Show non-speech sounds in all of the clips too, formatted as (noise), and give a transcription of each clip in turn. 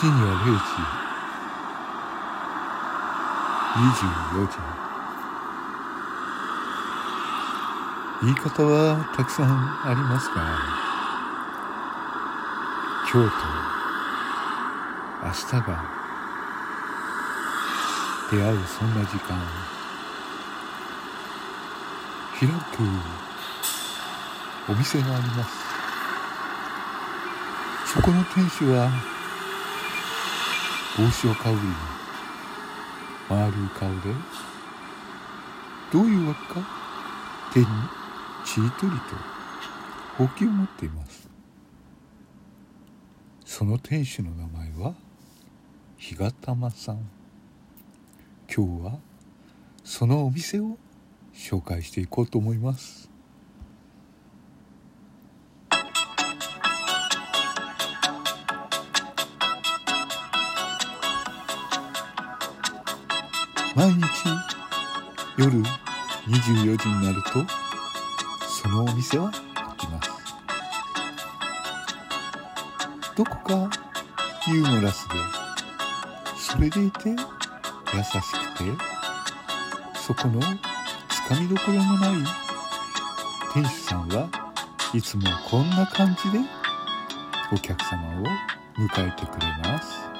深夜0時24時言い方はたくさんありますが今日と明日が出会うそんな時間。開くお店があります。そこの店主は帽子をかぶり丸い顔で。どういうわけか？手にちりとりとほうきを持っています。その店主の名前は日がたまさん今日はそのお店を紹介していこうと思います。夜24時になるとそのお店は開きます。どこかユーモラスでそれでいて優しくてそこのつかみどころのない店主さんはいつもこんな感じでお客様を迎えてくれます。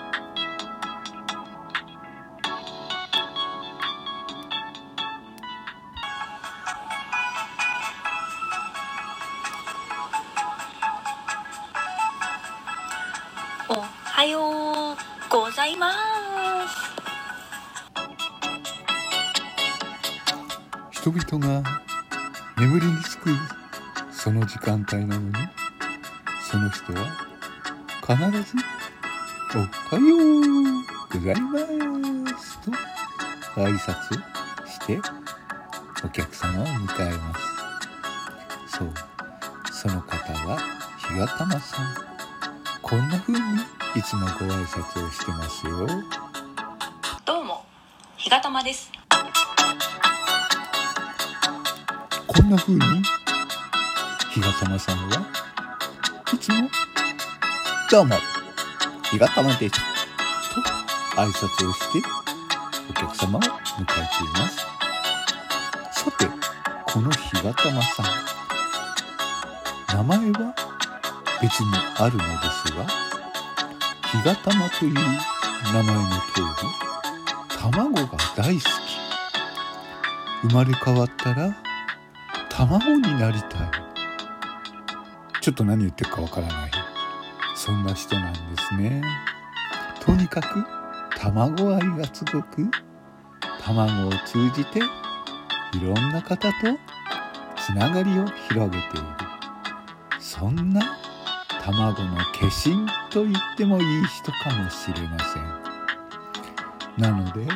人々が眠りにつくその時間帯なのにその人は必ず「おはようございます」と挨拶してお客様を迎えます。そうその方は日がたまさん。こんな風にいつもご挨拶をしてますよ。どうもひがたまです。こんな風に？日がたまさんは？いつも「どうも。日がたまです」と挨拶をしてお客様を迎えています。さてこの日がたまさん。名前は別にあるのですが日がたまという名前の通り卵が大好き。生まれ変わったら卵になりたい。ちょっと何言ってるかわからない。そんな人なんですね。とにかく卵愛がすごく卵を通じていろんな方とつながりを広げている。そんな卵の化身と言ってもいい人かもしれません。なので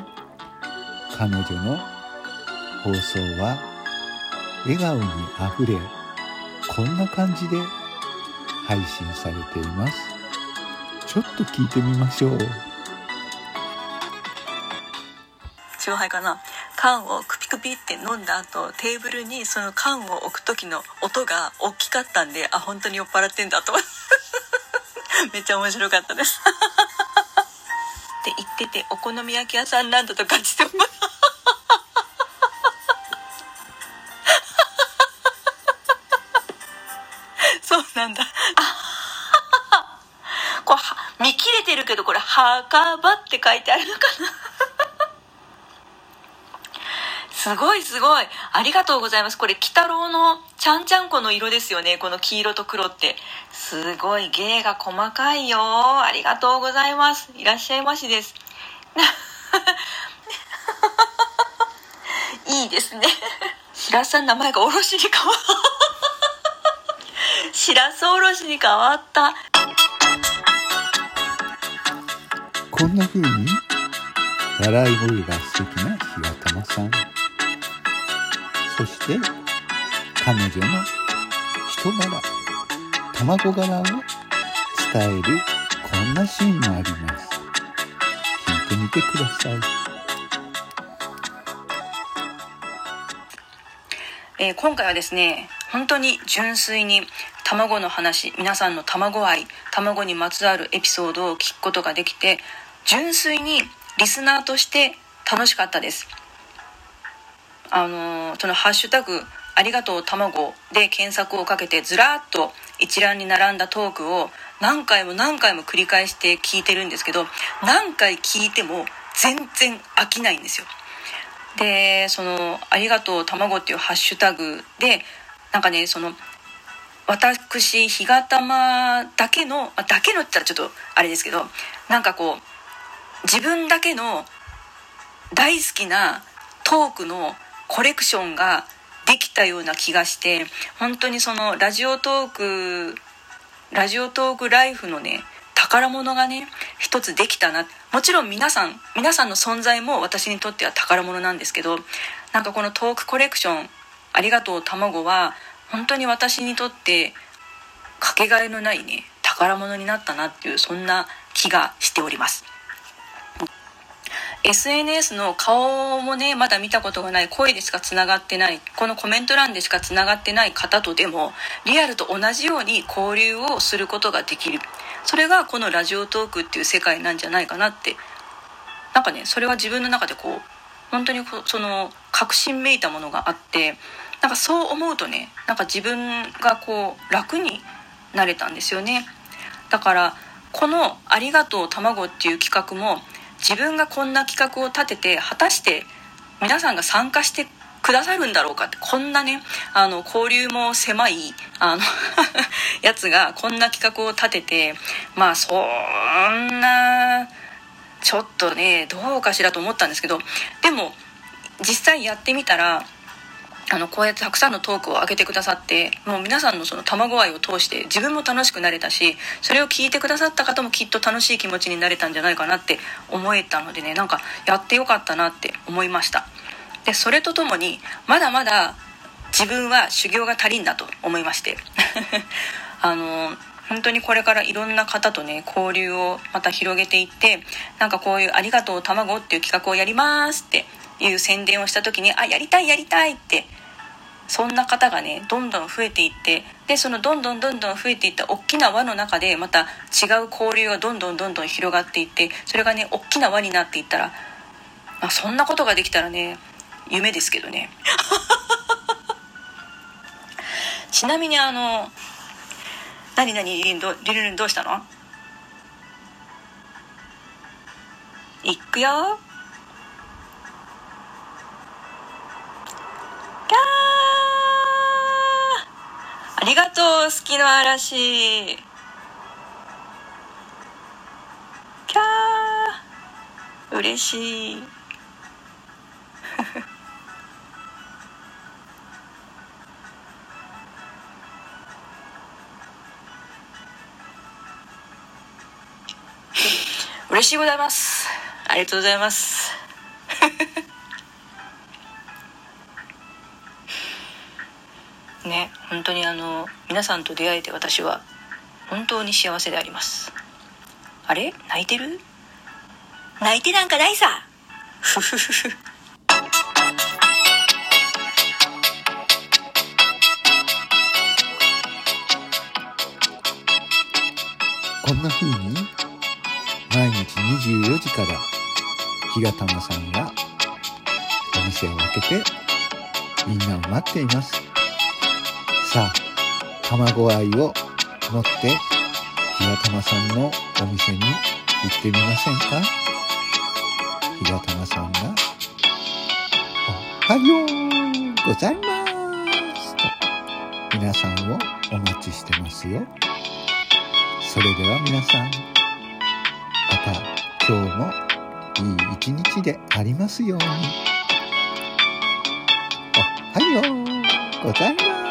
彼女の放送は笑顔にあふれこんな感じで配信されています。ちょっと聞いてみましょう。勝敗かな？缶をクピクピって飲んだ後テーブルにその缶を置く時の音が大きかったんであ本当に酔っ払ってんだと。思ってめっちゃ面白かったです。って言っててお好み焼き屋さんなんだと感じてますそなんだ。あ (laughs) これ見切れてるけどこれ「墓場」って書いてあるのかな。すごいすごい。ありがとうございます。これ鬼太郎のちゃんちゃんこの色ですよね。この黄色と黒って。すごい芸が細かいよ。ありがとうございます。いらっしゃいましです。(laughs) いいですね。白洲さん名前がおろしに変わしらすおろしに変わった。こんな風に笑い声が素敵な日がたまさん。そして彼女の人柄。卵柄を伝えるこんなシーンもあります。聞いてみてください。えー今回はですね本当に純粋に卵の話皆さんの卵愛卵にまつわるエピソードを聞くことができて純粋にリスナーとして楽しかったです。あのそのハッシュタグありがとう卵で検索をかけてずらっと一覧に並んだトークを何回も何回も繰り返して聞いてるんですけど何回聞いても全然飽きないんですよ。でその「ありがとう卵」っていうハッシュタグでなんかねその私日がたまだけのだけのって言ったらちょっとあれですけどなんかこう自分だけの大好きなトークのコレクションができたような気がして本当にそのラジオトークラジオトークライフのね宝物がね一つできたな。もちろん皆さん皆さんの存在も私にとっては宝物なんですけどなんかこのトークコレクション「ありがとう卵」は本当に私にとってかけがえのないね宝物になったなっていうそんな気がしております。SNS の顔もねまだ見たことがない声でしかつながってないこのコメント欄でしかつながってない方とでもリアルと同じように交流をすることができる。それがこのラジオトークっていう世界なんじゃないかなって。なんかねそれは自分の中でこう本当にその確信めいたものがあってなんかそう思うとねなんか自分がこう楽になれたんですよね。だからこの「ありがとう卵」っていう企画も自分がこんな企画を立てて果たして皆さんが参加してくださるんだろうかってこんなねあの交流も狭いあの (laughs) やつがこんな企画を立ててまあそんなちょっとねどうかしらと思ったんですけどでも実際やってみたらあのこうやってたくさんのトークを上げてくださってもう皆さんのその卵愛を通して自分も楽しくなれたしそれを聞いてくださった方もきっと楽しい気持ちになれたんじゃないかなって思えたのでねなんかやってよかったなって思いました。でそれとともにまだまだ自分は修行が足りんだと思いまして。(laughs) あの本当にこれからいろんな方とね交流をまた広げていってなんかこういう「ありがとう卵」っていう企画をやりますっていう宣伝をした時に「あやりたいやりたい」ってそんな方がねどんどん増えていってでそのどんどんどんどん増えていった大きな輪の中でまた違う交流がどんどんどんどん広がっていってそれがね大きな輪になっていったら、まあ、そんなことができたらね夢ですけどね。(laughs) ちなみにあの何何？リリンどリルンどうしたの？いくよありがとう好きの嵐キャー。嬉しい。嬉しいございます。ありがとうございます。ね本当にあの皆さんと出会えて私は本当に幸せであります。あれ？泣いてる？泣いてなんかないさ。ふふふふこんな風に毎日24時から日がたまさんがお店を開けてみんなを待っています。さあ卵愛を持って日がたまさんのお店に行ってみませんか？日がたまさんが「おはようございます」と皆さんをお待ちしてますよ。それでは皆さんまた今日もいい一日でありますように。おはようございます。